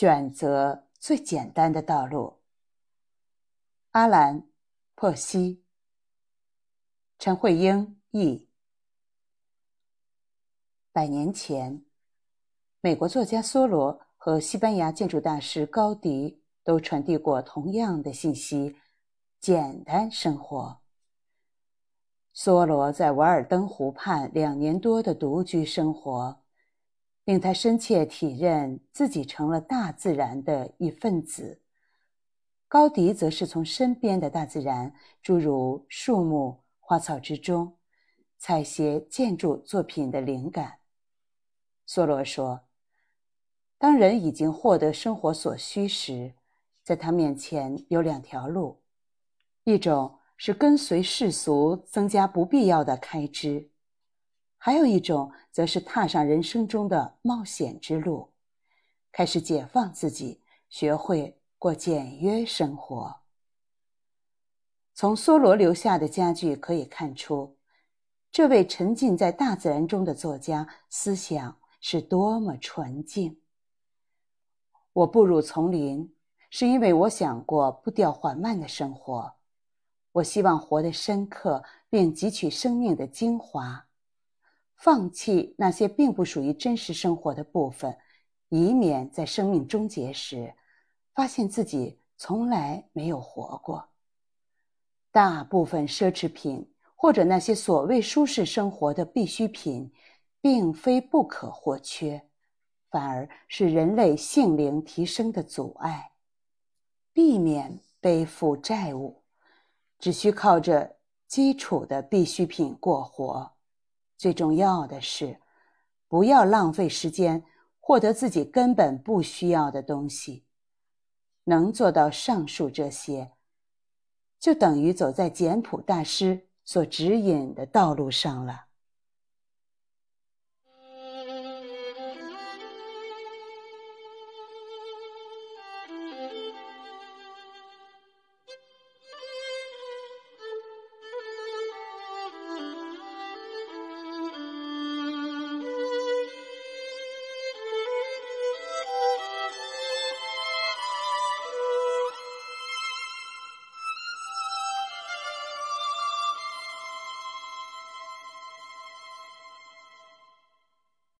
选择最简单的道路。阿兰·珀西，陈慧英译。百年前，美国作家梭罗和西班牙建筑大师高迪都传递过同样的信息：简单生活。梭罗在瓦尔登湖畔两年多的独居生活。令他深切体认自己成了大自然的一份子。高迪则是从身边的大自然，诸如树木、花草之中，采撷建筑作品的灵感。梭罗说：“当人已经获得生活所需时，在他面前有两条路：一种是跟随世俗，增加不必要的开支。”还有一种，则是踏上人生中的冒险之路，开始解放自己，学会过简约生活。从梭罗留下的家具可以看出，这位沉浸在大自然中的作家思想是多么纯净。我步入丛林，是因为我想过步调缓慢的生活，我希望活得深刻，并汲取生命的精华。放弃那些并不属于真实生活的部分，以免在生命终结时，发现自己从来没有活过。大部分奢侈品或者那些所谓舒适生活的必需品，并非不可或缺，反而是人类性灵提升的阻碍。避免背负债务，只需靠着基础的必需品过活。最重要的是，不要浪费时间获得自己根本不需要的东西。能做到上述这些，就等于走在简朴大师所指引的道路上了。